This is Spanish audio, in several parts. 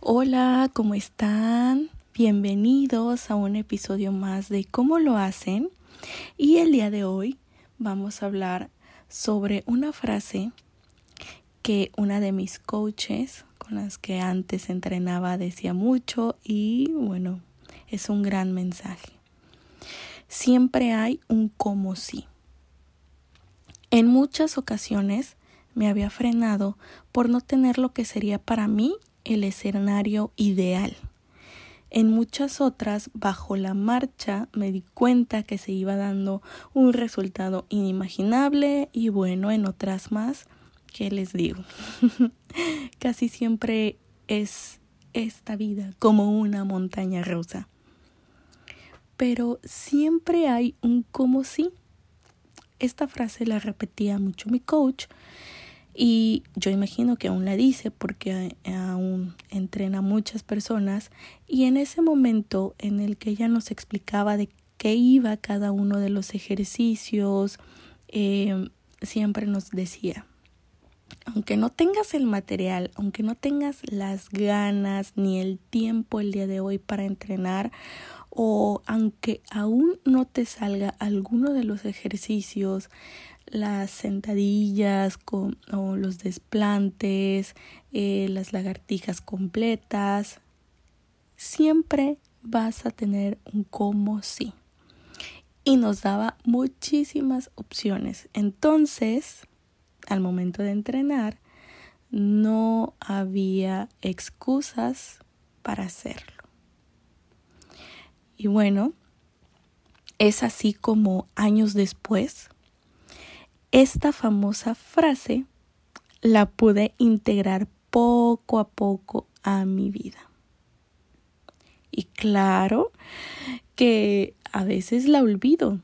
Hola, ¿cómo están? Bienvenidos a un episodio más de ¿Cómo lo hacen? Y el día de hoy vamos a hablar sobre una frase que una de mis coaches con las que antes entrenaba decía mucho y bueno, es un gran mensaje. Siempre hay un como sí. En muchas ocasiones me había frenado por no tener lo que sería para mí el escenario ideal. En muchas otras, bajo la marcha, me di cuenta que se iba dando un resultado inimaginable y bueno, en otras más, ¿qué les digo? Casi siempre es esta vida como una montaña rusa. Pero siempre hay un como sí. Esta frase la repetía mucho mi coach y yo imagino que aún la dice porque aún entrena muchas personas. Y en ese momento en el que ella nos explicaba de qué iba cada uno de los ejercicios, eh, siempre nos decía, aunque no tengas el material, aunque no tengas las ganas ni el tiempo el día de hoy para entrenar, o aunque aún no te salga alguno de los ejercicios, las sentadillas con, o los desplantes, eh, las lagartijas completas, siempre vas a tener un como sí. Y nos daba muchísimas opciones. Entonces, al momento de entrenar, no había excusas para hacerlo. Y bueno, es así como años después, esta famosa frase la pude integrar poco a poco a mi vida. Y claro que a veces la olvido.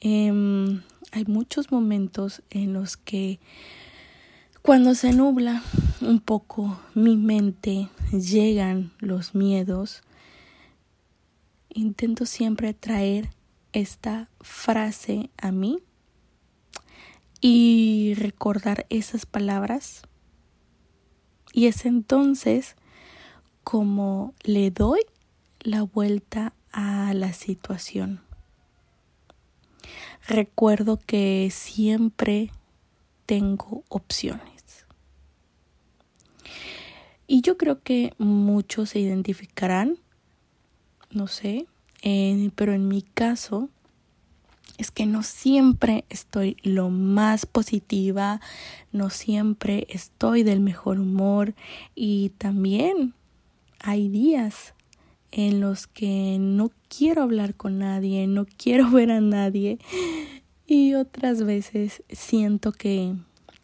Em, hay muchos momentos en los que cuando se nubla un poco mi mente, llegan los miedos, intento siempre traer esta frase a mí y recordar esas palabras. Y es entonces como le doy la vuelta a la situación. Recuerdo que siempre tengo opciones. Y yo creo que muchos se identificarán, no sé, eh, pero en mi caso es que no siempre estoy lo más positiva, no siempre estoy del mejor humor y también hay días en los que no quiero hablar con nadie, no quiero ver a nadie y otras veces siento que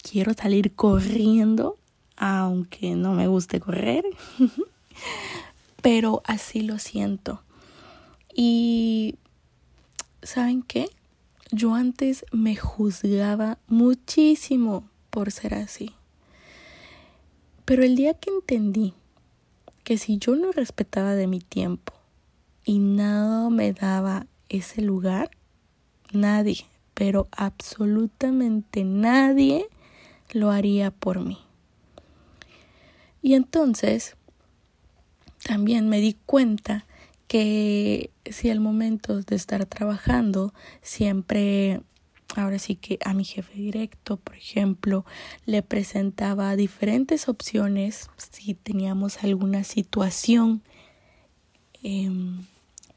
quiero salir corriendo, aunque no me guste correr, pero así lo siento. Y ¿saben qué? Yo antes me juzgaba muchísimo por ser así. Pero el día que entendí que si yo no respetaba de mi tiempo y nada me daba ese lugar, nadie, pero absolutamente nadie lo haría por mí. Y entonces también me di cuenta que si al momento de estar trabajando siempre ahora sí que a mi jefe directo, por ejemplo, le presentaba diferentes opciones si teníamos alguna situación. Eh,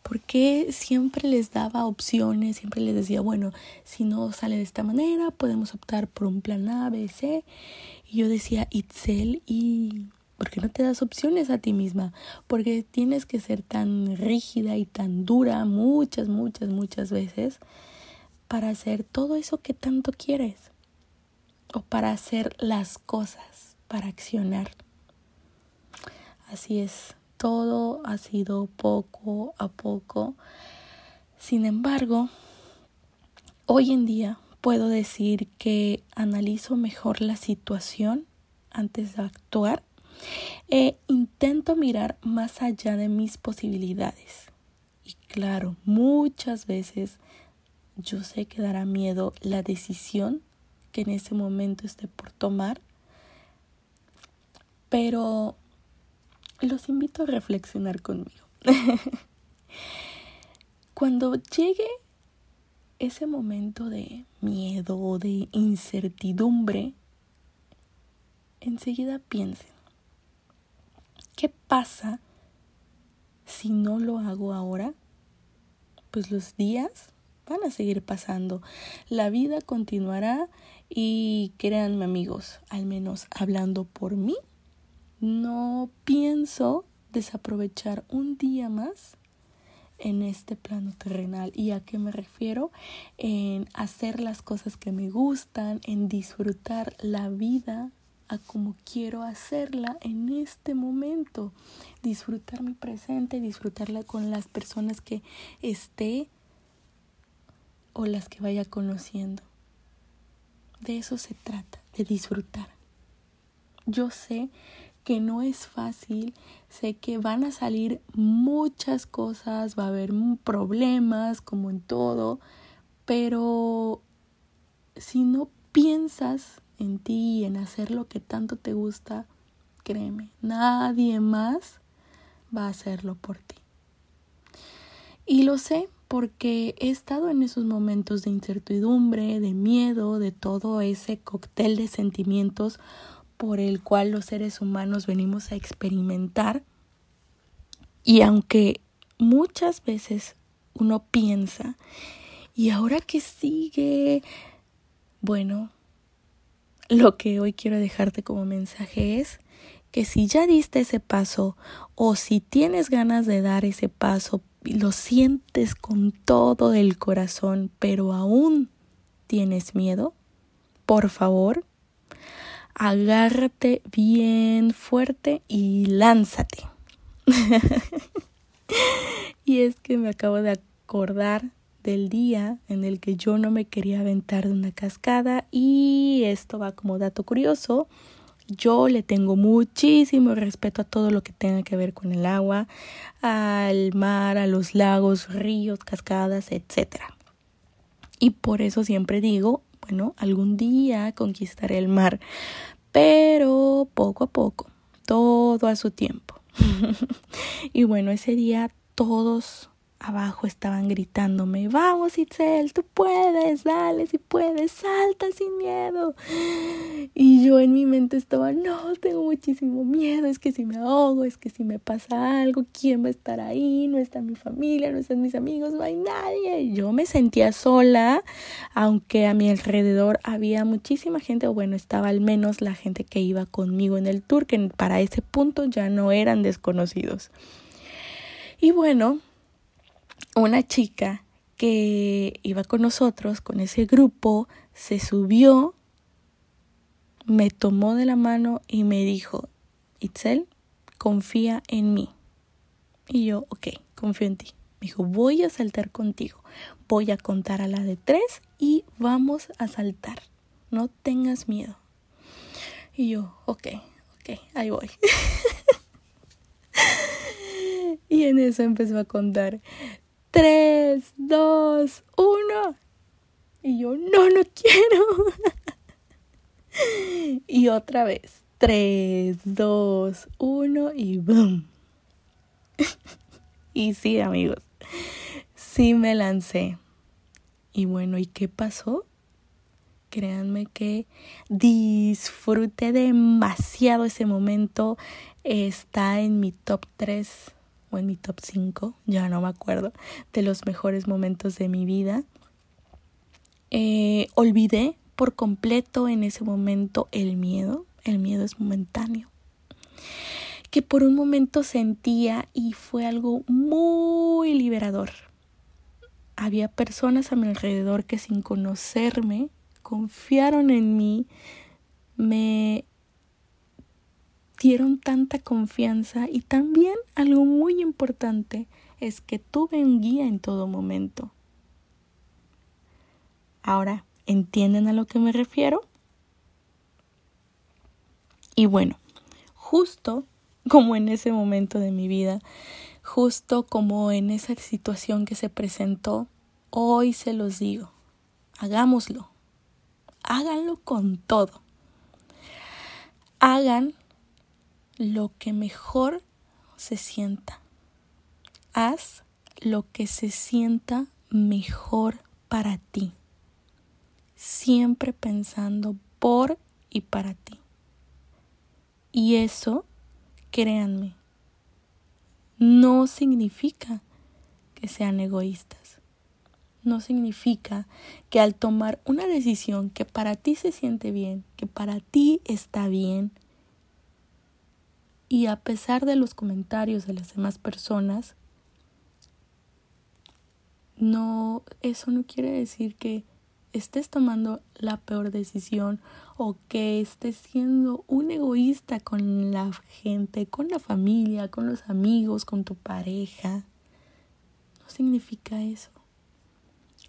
porque siempre les daba opciones, siempre les decía, bueno, si no sale de esta manera, podemos optar por un plan A, B, C. Y yo decía, Itzel, y ¿Por qué no te das opciones a ti misma? Porque tienes que ser tan rígida y tan dura muchas, muchas, muchas veces para hacer todo eso que tanto quieres. O para hacer las cosas, para accionar. Así es, todo ha sido poco a poco. Sin embargo, hoy en día puedo decir que analizo mejor la situación antes de actuar e intento mirar más allá de mis posibilidades. Y claro, muchas veces yo sé que dará miedo la decisión que en ese momento esté por tomar, pero los invito a reflexionar conmigo. Cuando llegue ese momento de miedo, de incertidumbre, enseguida piensen, ¿qué pasa si no lo hago ahora? Pues los días van a seguir pasando, la vida continuará y créanme amigos, al menos hablando por mí, no pienso desaprovechar un día más en este plano terrenal. ¿Y a qué me refiero? En hacer las cosas que me gustan, en disfrutar la vida a como quiero hacerla en este momento. Disfrutar mi presente, disfrutarla con las personas que esté o las que vaya conociendo. De eso se trata, de disfrutar. Yo sé que no es fácil, sé que van a salir muchas cosas, va a haber problemas como en todo, pero si no piensas en ti y en hacer lo que tanto te gusta, créeme, nadie más va a hacerlo por ti. Y lo sé porque he estado en esos momentos de incertidumbre, de miedo, de todo ese cóctel de sentimientos por el cual los seres humanos venimos a experimentar. Y aunque muchas veces uno piensa, ¿y ahora qué sigue? Bueno, lo que hoy quiero dejarte como mensaje es que si ya diste ese paso o si tienes ganas de dar ese paso lo sientes con todo el corazón, pero aún tienes miedo, por favor, agárrate bien fuerte y lánzate. y es que me acabo de acordar del día en el que yo no me quería aventar de una cascada y esto va como dato curioso. Yo le tengo muchísimo respeto a todo lo que tenga que ver con el agua, al mar, a los lagos, ríos, cascadas, etc. Y por eso siempre digo, bueno, algún día conquistaré el mar, pero poco a poco, todo a su tiempo. y bueno, ese día todos abajo estaban gritándome, vamos Itzel, tú puedes, dale si puedes, salta sin miedo. Y yo en mi mente estaba, no, tengo muchísimo miedo, es que si me ahogo, es que si me pasa algo, ¿quién va a estar ahí? No está mi familia, no están mis amigos, no hay nadie. Yo me sentía sola, aunque a mi alrededor había muchísima gente, o bueno, estaba al menos la gente que iba conmigo en el tour, que para ese punto ya no eran desconocidos. Y bueno, una chica que iba con nosotros, con ese grupo, se subió, me tomó de la mano y me dijo, Itzel, confía en mí. Y yo, ok, confío en ti. Me dijo, voy a saltar contigo, voy a contar a la de tres y vamos a saltar. No tengas miedo. Y yo, ok, ok, ahí voy. y en eso empezó a contar. 3, 2, 1. Y yo, no, no quiero. y otra vez. 3, 2, 1 y boom. y sí, amigos. Sí me lancé. Y bueno, ¿y qué pasó? Créanme que disfruté demasiado ese momento. Está en mi top 3 o en mi top 5, ya no me acuerdo, de los mejores momentos de mi vida. Eh, olvidé por completo en ese momento el miedo, el miedo es momentáneo, que por un momento sentía y fue algo muy liberador. Había personas a mi alrededor que sin conocerme confiaron en mí, me dieron tanta confianza y también algo muy importante es que tuve un guía en todo momento. Ahora, ¿entienden a lo que me refiero? Y bueno, justo como en ese momento de mi vida, justo como en esa situación que se presentó, hoy se los digo, hagámoslo, háganlo con todo. Hagan lo que mejor se sienta. Haz lo que se sienta mejor para ti. Siempre pensando por y para ti. Y eso, créanme, no significa que sean egoístas. No significa que al tomar una decisión que para ti se siente bien, que para ti está bien, y a pesar de los comentarios de las demás personas, no, eso no quiere decir que estés tomando la peor decisión o que estés siendo un egoísta con la gente, con la familia, con los amigos, con tu pareja. No significa eso.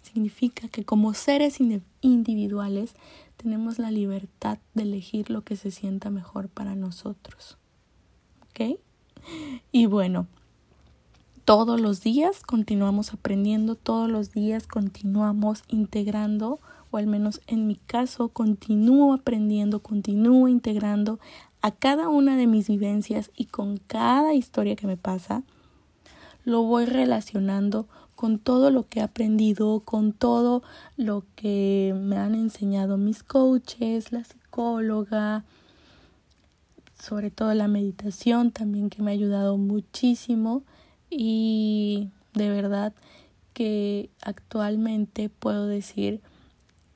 Significa que como seres individuales tenemos la libertad de elegir lo que se sienta mejor para nosotros. ¿Ok? Y bueno, todos los días continuamos aprendiendo, todos los días continuamos integrando, o al menos en mi caso, continúo aprendiendo, continúo integrando a cada una de mis vivencias y con cada historia que me pasa, lo voy relacionando con todo lo que he aprendido, con todo lo que me han enseñado mis coaches, la psicóloga, sobre todo la meditación también que me ha ayudado muchísimo y de verdad que actualmente puedo decir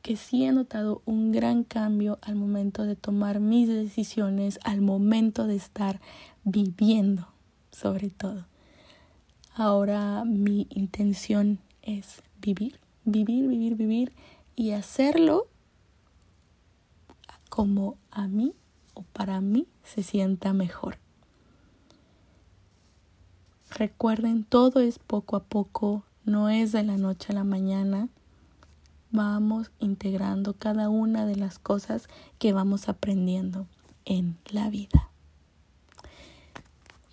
que sí he notado un gran cambio al momento de tomar mis decisiones, al momento de estar viviendo, sobre todo. Ahora mi intención es vivir, vivir, vivir, vivir y hacerlo como a mí o para mí se sienta mejor. Recuerden, todo es poco a poco, no es de la noche a la mañana. Vamos integrando cada una de las cosas que vamos aprendiendo en la vida.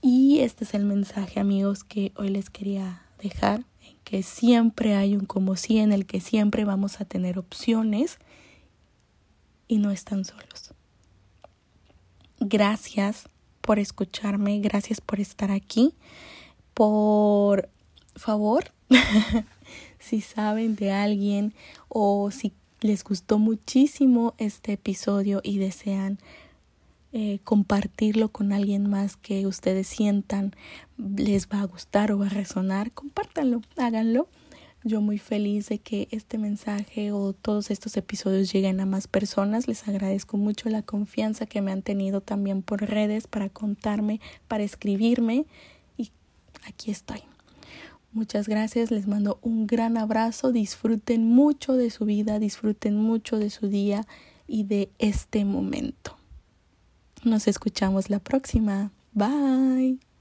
Y este es el mensaje, amigos, que hoy les quería dejar, en que siempre hay un como si, en el que siempre vamos a tener opciones y no están solos. Gracias por escucharme, gracias por estar aquí por favor, si saben de alguien o si les gustó muchísimo este episodio y desean eh, compartirlo con alguien más que ustedes sientan les va a gustar o va a resonar, compártanlo, háganlo. Yo muy feliz de que este mensaje o todos estos episodios lleguen a más personas. Les agradezco mucho la confianza que me han tenido también por redes para contarme, para escribirme aquí estoy. Muchas gracias, les mando un gran abrazo, disfruten mucho de su vida, disfruten mucho de su día y de este momento. Nos escuchamos la próxima. Bye.